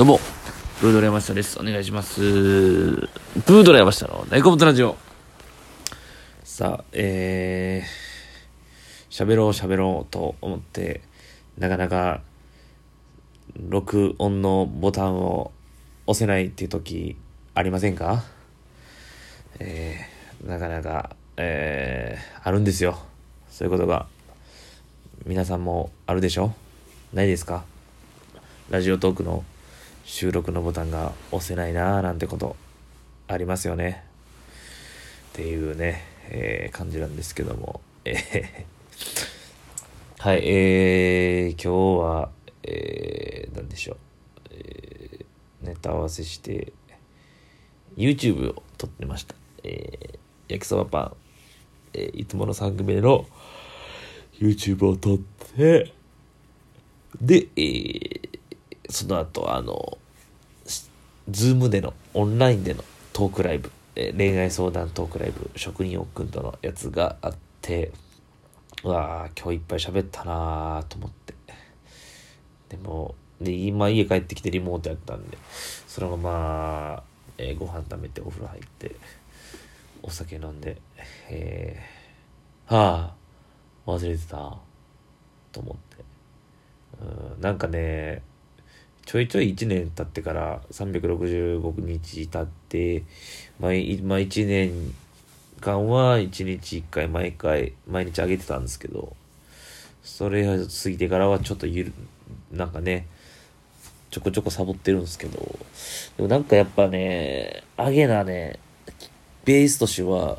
どうも、ブードラ山下です。お願いします。ブードラ山下の猫本ラジオ。さあ、えー、喋ろう喋ろうと思って、なかなか、録音のボタンを押せないっていう時ありませんか？えー、なかなか、えー、あるんですよ。そういうことが。皆さんもあるでしょ？ないですか？ラジオトークの収録のボタンが押せないなーなんてことありますよね。っていうね、えー感じなんですけども。え はい、えー、今日は、えー、なんでしょう。えーネタ合わせして、YouTube を撮ってました。えー焼きそばパン、えーいつもの3組目の YouTube を撮って、で、えーその後、あの、ズームでの、オンラインでのトークライブ、えー恋愛相談トークライブ、職人おっくんとのやつがあって、うわあ今日いっぱい喋ったなーと思って。でも、で、今家帰ってきてリモートやったんで、そのまま、えーご飯食べてお風呂入って、お酒飲んで、えー、はあ、忘れてた、と思って。うん、なんかね、ちょいちょい1年経ってから365日経って、毎、まあ、1年間は1日1回毎回、毎日あげてたんですけど、それが過ぎてからはちょっとゆる、なんかね、ちょこちょこサボってるんですけど、でもなんかやっぱね、あげなね、ベースとしては、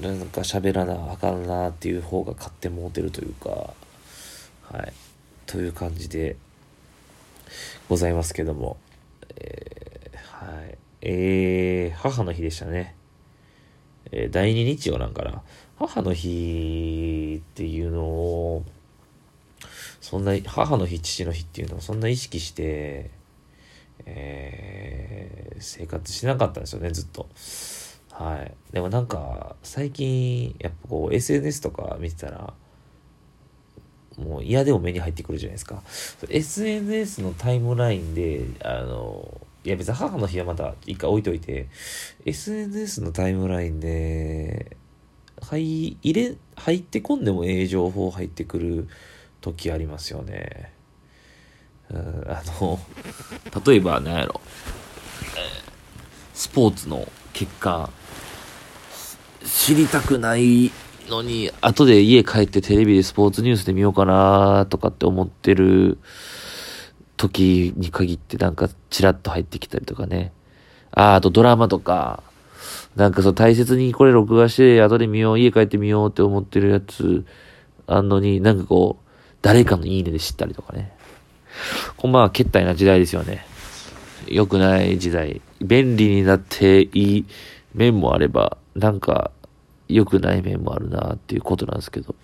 なんか喋らなあかんなっていう方が勝手もうてるというか、はい。という感じでございますけども、えーはい。えー、母の日でしたね。えー第2日曜なんかな。母の日っていうのを、そんな、母の日、父の日っていうのをそんな意識して、えー生活しなかったんですよね、ずっと。はい。でもなんか、最近、やっぱこう、SNS とか見てたら、もう嫌でも目に入ってくるじゃないですか。SNS のタイムラインで、あの、いや別に母の日はまた一回置いといて、SNS のタイムラインで、入入れ、入ってこんでもええ情報入ってくる時ありますよね。うん、あの、例えば何やろ、スポーツの結果、知りたくないのに、後で家帰ってテレビでスポーツニュースで見ようかなとかって思ってる時に限ってなんかチラッと入ってきたりとかね。あーあとドラマとか、なんかそう大切にこれ録画して後で見よう、家帰って見ようって思ってるやつあんのになんかこう、誰かのいいねで知ったりとかね。ほんまはけったいな時代ですよね。良くない時代。便利になっていい面もあれば、なんか良くない面もあるなっていうことなんですけど。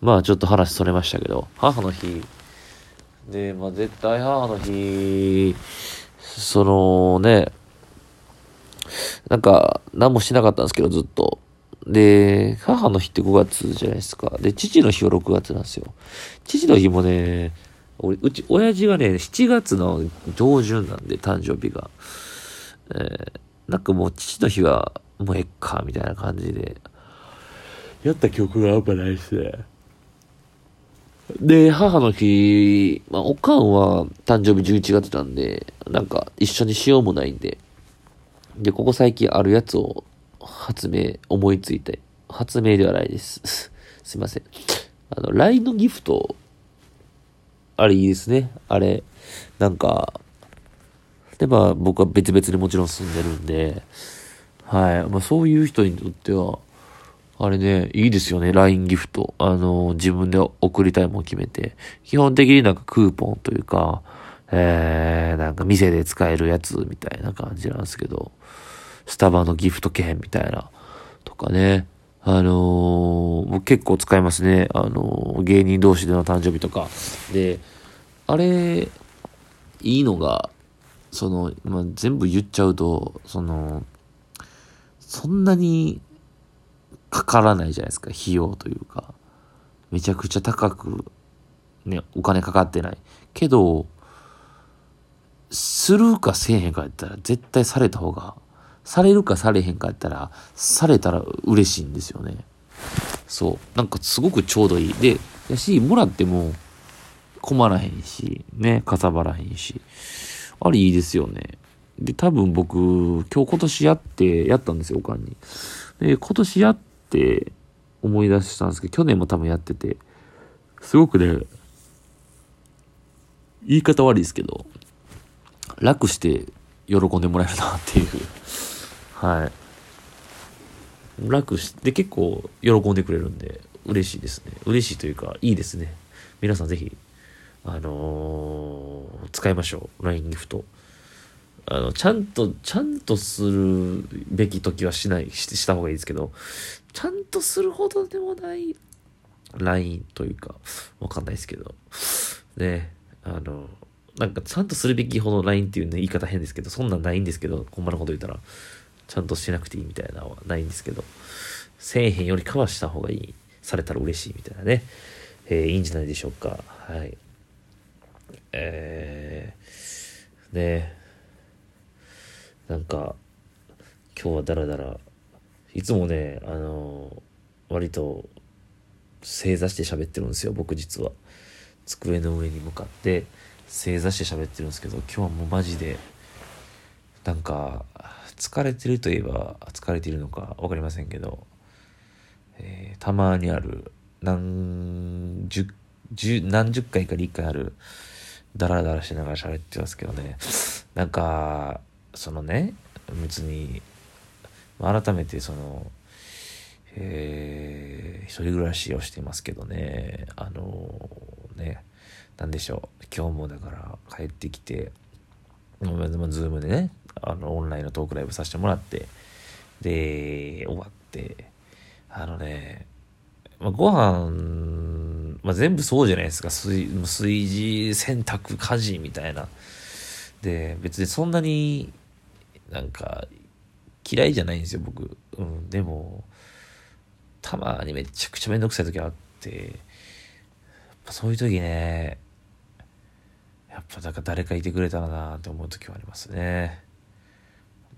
まあちょっと話それましたけど、母の日。で、まあ絶対母の日、そのね、なんか何もしなかったんですけど、ずっと。で、母の日って5月じゃないですか。で、父の日は6月なんですよ。父の日もね、俺うち、親父がね、7月の上旬なんで、誕生日が。えーなんかもう父の日は、もうえっか、みたいな感じで、やった記憶があんまないっすね。で、母の日、まあ、おかんは誕生日11月なんで、なんか一緒にしようもないんで、で、ここ最近あるやつを発明、思いついて、発明ではないです。すいません。あの、LINE のギフト、あれいいですね。あれ、なんか、で、まあ僕は別々にもちろん住んでるんで、はい。まあそういう人にとっては、あれね、いいですよね。LINE ギフト。あの、自分で送りたいもん決めて。基本的になんかクーポンというか、えー、なんか店で使えるやつみたいな感じなんですけど、スタバのギフト券みたいな、とかね。あのー僕結構使いますね。あのー芸人同士での誕生日とか。で、あれ、いいのが、その、まあ、全部言っちゃうと、その、そんなにかからないじゃないですか、費用というか。めちゃくちゃ高く、ね、お金かかってない。けど、するかせえへんかやったら絶対された方が、されるかされへんかやったら、されたら嬉しいんですよね。そう。なんかすごくちょうどいい。で、やし、もらっても困らへんし、ね、かさばらへんし。あれいいですよね。で、多分僕、今日今年やって、やったんですよ、おかんに。で、今年やって思い出したんですけど、去年も多分やってて、すごくね、言い方悪いですけど、楽して喜んでもらえるなっていう。はい。楽して、結構喜んでくれるんで、嬉しいですね。嬉しいというか、いいですね。皆さんぜひ、あのー、使いましょう。LINE ギフト。あの、ちゃんと、ちゃんとするべき時はしない、しした方がいいですけど、ちゃんとするほどでもない LINE というか、わかんないですけど、ね、あの、なんかちゃんとするべきほど LINE っていうね、言い方変ですけど、そんなんないんですけど、ほんまのこと言ったら、ちゃんとしなくていいみたいなのはないんですけど、せえへんよりかはした方がいい、されたら嬉しいみたいなね、えー、いいんじゃないでしょうか。はい。えー、ねなんか、今日はダラダラ、いつもね、あの割と正座して喋ってるんですよ、僕実は。机の上に向かって正座して喋ってるんですけど、今日はもうマジで、なんか、疲れてるといえば疲れているのか分かりませんけど、えー、たまにある、何十、十、何十回かに一回ある、ダラダラしながら喋ってますけどね、なんか、そのね、別に、改めてその、えー、一人暮らしをしてますけどね、あのー、ね、なんでしょう、今日もだから帰ってきて、ズームでね、あの、オンラインのトークライブさせてもらって、で、終わって、あのね、まあ、ご飯、まあ、全部そうじゃないですか。炊炊事、洗濯、家事みたいな。で、別にそんなになんか嫌いじゃないんですよ、僕。うん、でも、たまにめちゃくちゃめんどくさい時あって、やっぱそういう時ね、やっぱなんか誰かいてくれたらなって思う時はありますね。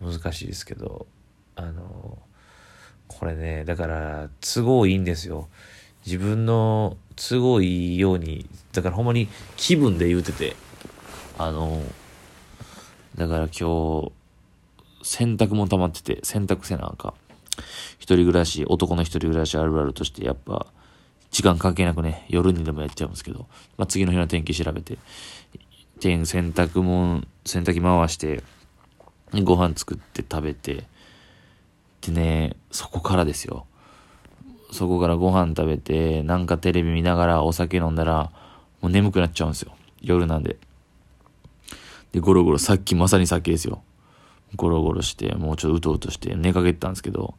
難しいですけど、あの、これね、だから都合いいんですよ。自分の都合いいように、だからほんまに気分で言うてて、あの、だから今日、洗濯も溜まってて、洗濯せなあかん。一人暮らし、男の一人暮らしあるあるとして、やっぱ、時間関係なくね、夜にでもやっちゃうんですけど、まあ、次の日の天気調べて、天洗濯も、洗濯機回して、ご飯作って食べて、でね、そこからですよ。そこからご飯食べて、なんかテレビ見ながらお酒飲んだら、もう眠くなっちゃうんですよ。夜なんで。で、ゴロゴロ、さっきまさにさっきですよ。ゴロゴロして、もうちょっとうとうとして寝かけてたんですけど、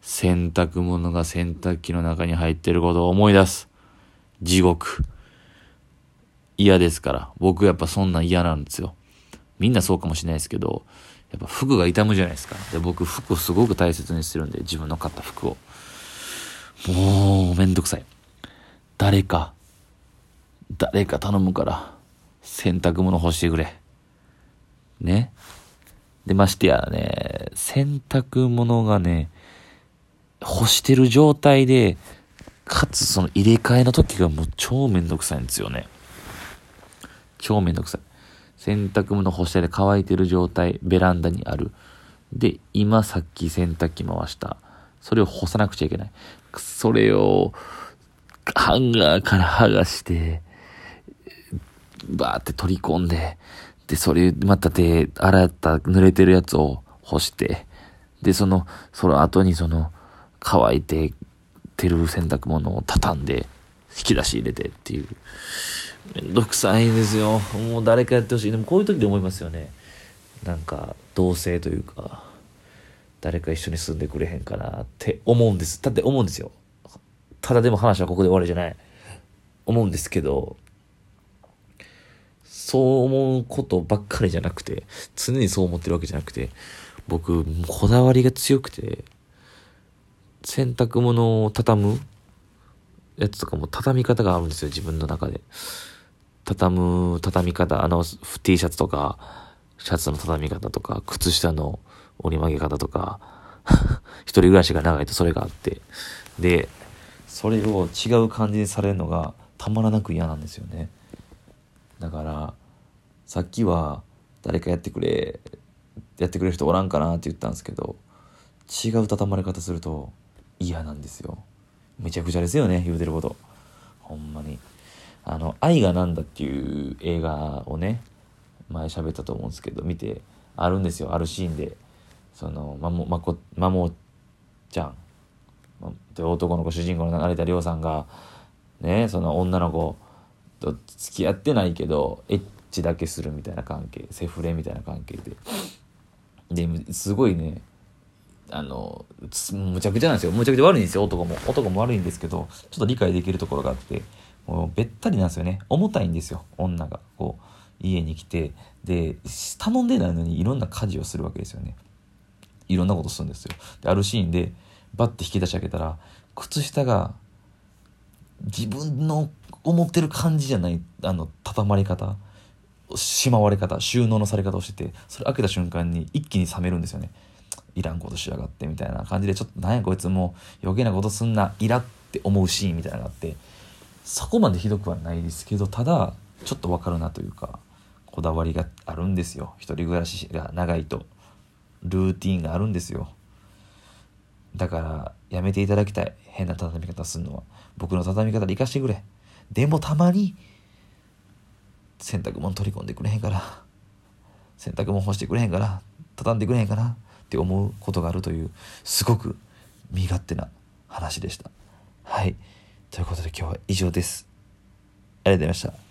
洗濯物が洗濯機の中に入ってることを思い出す。地獄。嫌ですから。僕やっぱそんな嫌なんですよ。みんなそうかもしれないですけど、やっぱ服が傷むじゃないですか。で、僕服をすごく大切にしてるんで、自分の買った服を。もう、めんどくさい。誰か、誰か頼むから、洗濯物干してくれ。ね。で、ましてやね、洗濯物がね、干してる状態で、かつその入れ替えの時がもう超めんどくさいんですよね。超めんどくさい。洗濯物干してで乾いてる状態、ベランダにある。で、今さっき洗濯機回した。それを干さなくちゃいけない。それを、ハンガーから剥がして、バーって取り込んで、で、それ、またで、洗った濡れてるやつを干して、で、その、その後にその、乾いて、てる洗濯物を畳んで、引き出し入れてっていう。めんどくさいんですよ。もう誰かやってほしい。でもこういう時で思いますよね。なんか、同性というか、誰か一緒に住んでくれへんかなって思うんです。だって思うんですよ。ただでも話はここで終わりじゃない。思うんですけど、そう思うことばっかりじゃなくて、常にそう思ってるわけじゃなくて、僕、こだわりが強くて、洗濯物を畳むやつとかも畳み方があるんですよ、自分の中で。畳む、畳み方、あの、T シャツとか、シャツの畳み方とか、靴下の折り曲げ方とか、一人暮らしが長いとそれがあって、で、それを違う感じにされるのがたまらなく嫌なんですよね。だから、さっきは誰かやってくれ、やってくれる人おらんかなって言ったんですけど、違う畳まれ方すると嫌なんですよ。めちゃくちゃですよね、言うてること。ほんまに。あの、愛がなんだっていう映画をね、前喋ったと思うんですけど、見て、あるんですよ、あるシーンで。その、まも、まこ、まもちゃん。で、男の子、主人公の成田凌さんが、ね、その女の子と付き合ってないけど、エッチだけするみたいな関係、セフレみたいな関係で。で、すごいね、あの、むちゃくちゃなんですよ。むちゃくちゃ悪いんですよ、男も。男も悪いんですけど、ちょっと理解できるところがあって、もうべったりなんですよね。重たいんですよ、女が。こう、家に来て、で、頼んでないのにいろんな家事をするわけですよね。いろんなことするんですよ。で、あるシーンで、バッて引き出し開けたら、靴下が、自分の思ってる感じじゃない、あの、畳まれ方、しまわれ方、収納のされ方をしてて、それ開けた瞬間に一気に冷めるんですよね。いらんことしやがってみたいな感じでちょっとなんやこいつもう余計なことすんなイラって思うシーンみたいなのがあってそこまでひどくはないですけどただちょっとわかるなというかこだわりがあるんですよ。一人暮らしが長いとルーティンがあるんですよ。だからやめていただきたい。変な畳み方するのは。僕の畳み方で生かしてくれ。でもたまに洗濯物取り込んでくれへんから洗濯物干してくれへんから畳んでくれへんかなって思うことがあるというすごく身勝手な話でした。はい。ということで今日は以上です。ありがとうございました。